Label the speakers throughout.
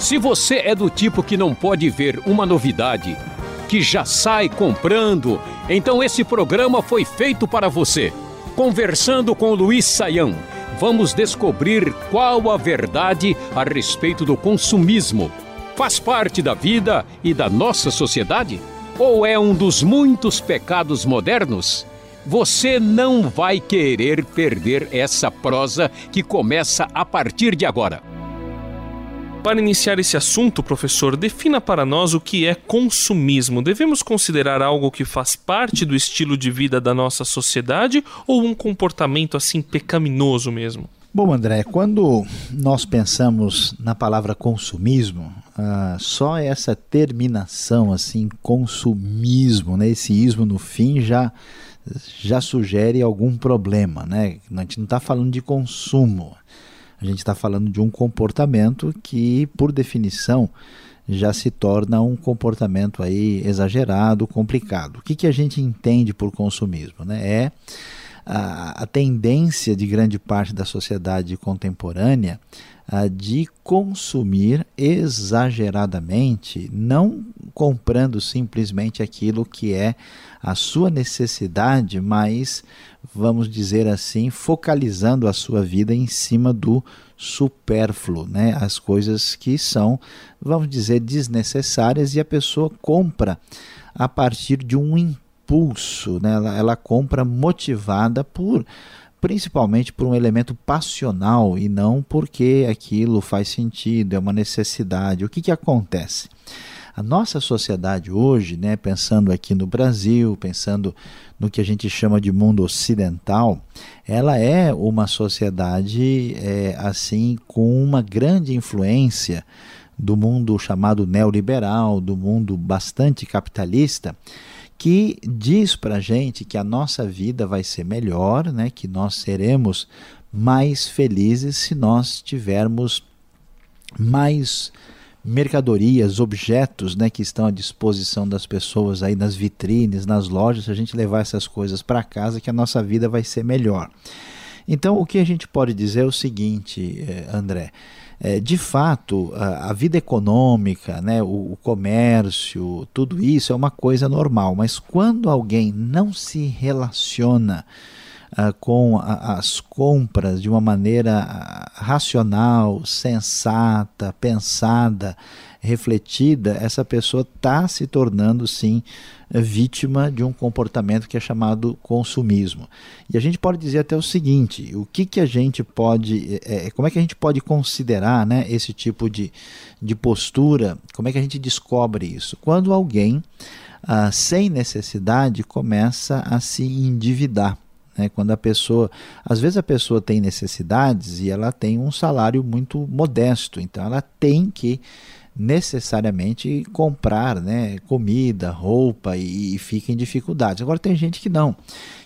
Speaker 1: Se você é do tipo que não pode ver uma novidade, que já sai comprando, então esse programa foi feito para você. Conversando com Luiz Saião, vamos descobrir qual a verdade a respeito do consumismo. Faz parte da vida e da nossa sociedade? Ou é um dos muitos pecados modernos? Você não vai querer perder essa prosa que começa a partir de agora.
Speaker 2: Para iniciar esse assunto, professor, defina para nós o que é consumismo. Devemos considerar algo que faz parte do estilo de vida da nossa sociedade ou um comportamento assim pecaminoso mesmo?
Speaker 3: Bom, André, quando nós pensamos na palavra consumismo, ah, só essa terminação assim, consumismo, né, esse ismo no fim já já sugere algum problema, né? A gente não está falando de consumo, a gente está falando de um comportamento que, por definição, já se torna um comportamento aí exagerado, complicado. O que, que a gente entende por consumismo? Né? É a, a tendência de grande parte da sociedade contemporânea a, de consumir exageradamente, não comprando simplesmente aquilo que é a sua necessidade, mas vamos dizer assim, focalizando a sua vida em cima do supérfluo, né? as coisas que são, vamos dizer, desnecessárias e a pessoa compra a partir de um impulso, né? ela, ela compra motivada por principalmente por um elemento passional e não porque aquilo faz sentido, é uma necessidade. O que, que acontece? A nossa sociedade hoje, né, pensando aqui no Brasil, pensando no que a gente chama de mundo ocidental, ela é uma sociedade é, assim com uma grande influência do mundo chamado neoliberal, do mundo bastante capitalista, que diz para a gente que a nossa vida vai ser melhor, né, que nós seremos mais felizes se nós tivermos mais mercadorias, objetos né, que estão à disposição das pessoas aí nas vitrines, nas lojas, se a gente levar essas coisas para casa, que a nossa vida vai ser melhor. Então, o que a gente pode dizer é o seguinte, eh, André. É, de fato, a, a, vida econômica, né, o, o comércio, tudo isso é uma coisa normal, mas quando alguém não se relaciona uh, com a, as compras de uma maneira ah, racional, sensata, pensada, refletida, essa pessoa está se tornando sim vítima de um comportamento que é chamado consumismo. E a gente pode dizer até o seguinte: o que, que a gente pode, é, como é que a gente pode considerar né, esse tipo de, de postura? Como é que a gente descobre isso? Quando alguém, ah, sem necessidade, começa a se endividar. Né? Quando a pessoa, às vezes a pessoa tem necessidades e ela tem um salário muito modesto, então ela tem que necessariamente comprar né, comida, roupa e, e fica em dificuldades. Agora tem gente que não,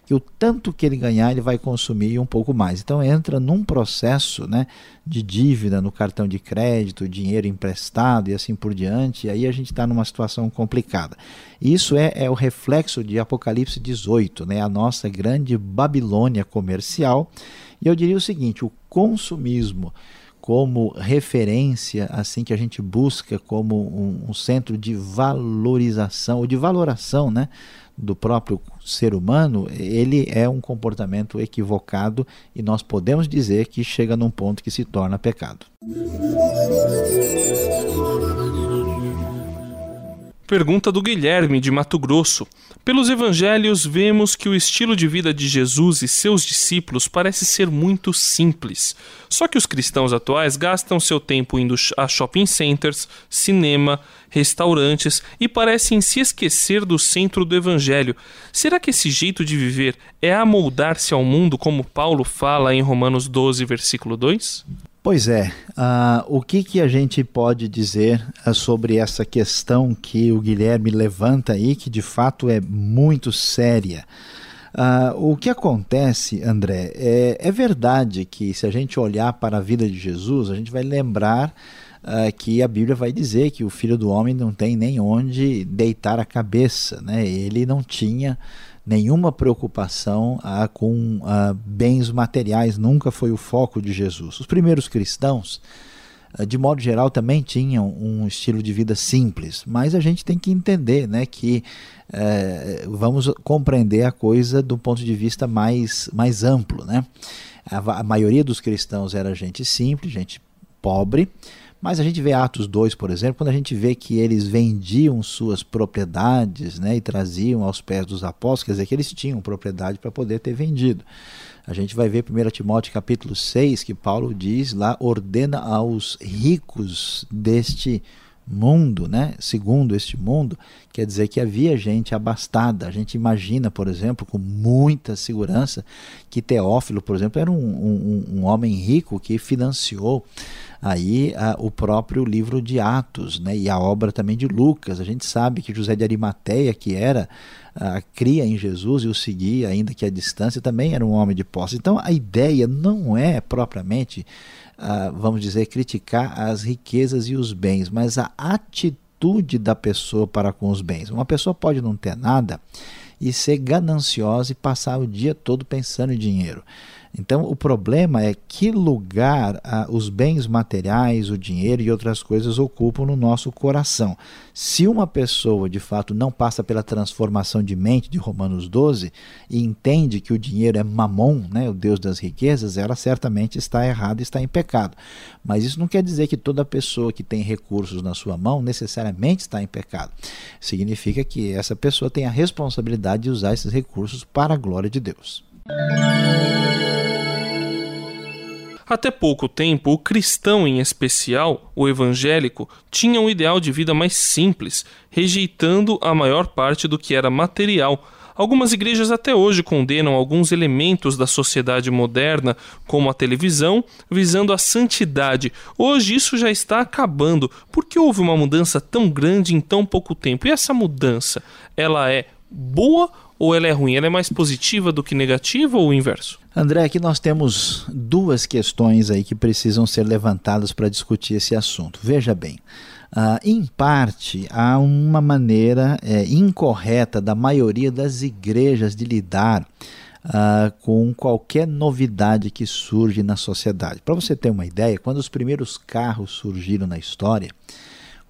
Speaker 3: que o tanto que ele ganhar ele vai consumir um pouco mais. Então entra num processo né, de dívida no cartão de crédito, dinheiro emprestado e assim por diante, e aí a gente está numa situação complicada. Isso é, é o reflexo de Apocalipse 18, né, a nossa grande Babilônia comercial. E eu diria o seguinte: o consumismo como referência, assim que a gente busca como um, um, centro de valorização ou de valoração, né, do próprio ser humano, ele é um comportamento equivocado e nós podemos dizer que chega num ponto que se torna pecado.
Speaker 2: Pergunta do Guilherme, de Mato Grosso. Pelos evangelhos, vemos que o estilo de vida de Jesus e seus discípulos parece ser muito simples. Só que os cristãos atuais gastam seu tempo indo a shopping centers, cinema, restaurantes e parecem se esquecer do centro do evangelho. Será que esse jeito de viver é amoldar-se ao mundo, como Paulo fala em Romanos 12, versículo 2?
Speaker 3: Pois é, uh, o que, que a gente pode dizer uh, sobre essa questão que o Guilherme levanta aí, que de fato é muito séria? Uh, o que acontece, André, é, é, verdade que se a gente olhar para a vida de Jesus, a gente vai lembrar que a Bíblia vai dizer que o filho do homem não tem nem onde deitar a cabeça, né? ele não tinha nenhuma preocupação ah, com ah, bens materiais, nunca foi o foco de Jesus. Os primeiros cristãos, ah, de modo geral, também tinham um estilo de vida simples, mas a gente tem que entender né, que eh, vamos compreender a coisa do ponto de vista mais, mais amplo. Né? A, a maioria dos cristãos era gente simples, gente pobre, mas a gente vê Atos 2, por exemplo, quando a gente vê que eles vendiam suas propriedades né, e traziam aos pés dos apóstolos, quer dizer que eles tinham propriedade para poder ter vendido. A gente vai ver 1 Timóteo capítulo 6, que Paulo diz lá, ordena aos ricos deste mundo, né? segundo este mundo, quer dizer que havia gente abastada. A gente imagina, por exemplo, com muita segurança, que Teófilo, por exemplo, era um, um, um homem rico que financiou aí a, o próprio livro de Atos né? e a obra também de Lucas. A gente sabe que José de Arimateia, que era a cria em Jesus e o seguia, ainda que à distância, também era um homem de posse. Então a ideia não é propriamente uh, vamos dizer, criticar as riquezas e os bens, mas a atitude da pessoa para com os bens. Uma pessoa pode não ter nada e ser gananciosa e passar o dia todo pensando em dinheiro. Então, o problema é que lugar ah, os bens materiais, o dinheiro e outras coisas ocupam no nosso coração. Se uma pessoa, de fato, não passa pela transformação de mente de Romanos 12 e entende que o dinheiro é mamon, né, o Deus das riquezas, ela certamente está errada, está em pecado. Mas isso não quer dizer que toda pessoa que tem recursos na sua mão necessariamente está em pecado. Significa que essa pessoa tem a responsabilidade de usar esses recursos para a glória de Deus.
Speaker 2: Até pouco tempo, o cristão em especial, o evangélico, tinha um ideal de vida mais simples, rejeitando a maior parte do que era material. Algumas igrejas até hoje condenam alguns elementos da sociedade moderna, como a televisão, visando a santidade. Hoje isso já está acabando. Por que houve uma mudança tão grande em tão pouco tempo? E essa mudança, ela é boa ou ela é ruim? Ela é mais positiva do que negativa ou o inverso?
Speaker 3: André, aqui nós temos duas questões aí que precisam ser levantadas para discutir esse assunto. Veja bem, uh, em parte há uma maneira é, incorreta da maioria das igrejas de lidar uh, com qualquer novidade que surge na sociedade. Para você ter uma ideia, quando os primeiros carros surgiram na história,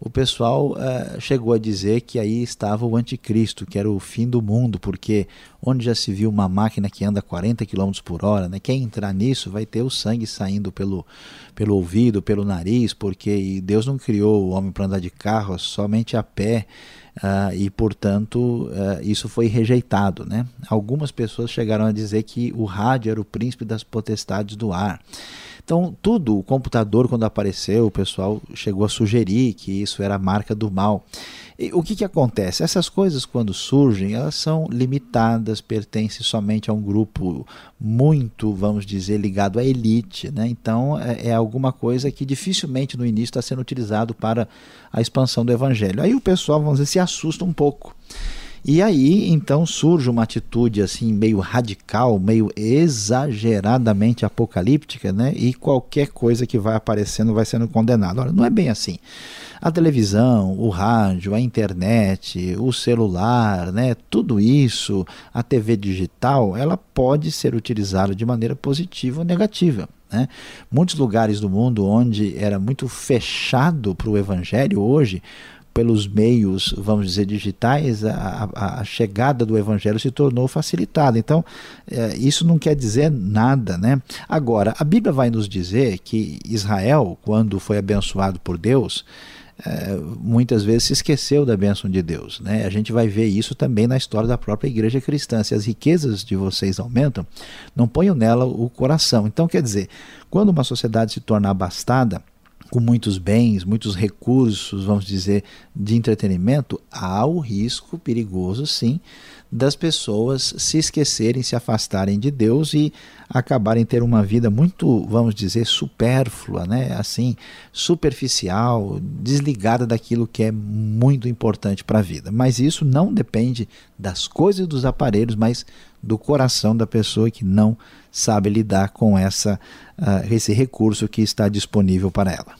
Speaker 3: o pessoal uh, chegou a dizer que aí estava o anticristo, que era o fim do mundo, porque onde já se viu uma máquina que anda 40 km por hora, né? quem entrar nisso vai ter o sangue saindo pelo, pelo ouvido, pelo nariz, porque Deus não criou o homem para andar de carro somente a pé, uh, e portanto uh, isso foi rejeitado. Né? Algumas pessoas chegaram a dizer que o rádio era o príncipe das potestades do ar. Então, tudo, o computador, quando apareceu, o pessoal chegou a sugerir que isso era a marca do mal. E o que, que acontece? Essas coisas, quando surgem, elas são limitadas, pertencem somente a um grupo muito, vamos dizer, ligado à elite. Né? Então, é, é alguma coisa que dificilmente no início está sendo utilizado para a expansão do evangelho. Aí o pessoal, vamos dizer, se assusta um pouco. E aí então surge uma atitude assim meio radical, meio exageradamente apocalíptica, né? E qualquer coisa que vai aparecendo vai sendo condenado. Olha, não é bem assim. A televisão, o rádio, a internet, o celular, né? Tudo isso, a TV digital, ela pode ser utilizada de maneira positiva ou negativa. Né? Muitos lugares do mundo onde era muito fechado para o evangelho hoje pelos meios, vamos dizer, digitais, a, a, chegada do evangelho se tornou facilitada. Então, é, isso não quer dizer nada, né? Agora, a Bíblia vai nos dizer que Israel, quando foi abençoado por Deus, é, muitas vezes se esqueceu da bênção de Deus. Né? A gente vai ver isso também na história da própria igreja cristã. Se as riquezas de vocês aumentam, não ponham nela o coração. Então, quer dizer, quando uma sociedade se torna abastada, com muitos bens, muitos recursos, vamos dizer, de entretenimento, há o risco perigoso, sim, das pessoas se esquecerem, se afastarem de Deus e acabarem ter uma vida muito, vamos dizer, supérflua, né? Assim, superficial, desligada daquilo que é muito importante para a vida. Mas isso não depende das coisas e dos aparelhos, mas do coração da pessoa que não sabe lidar com essa, uh, esse recurso que está disponível para ela.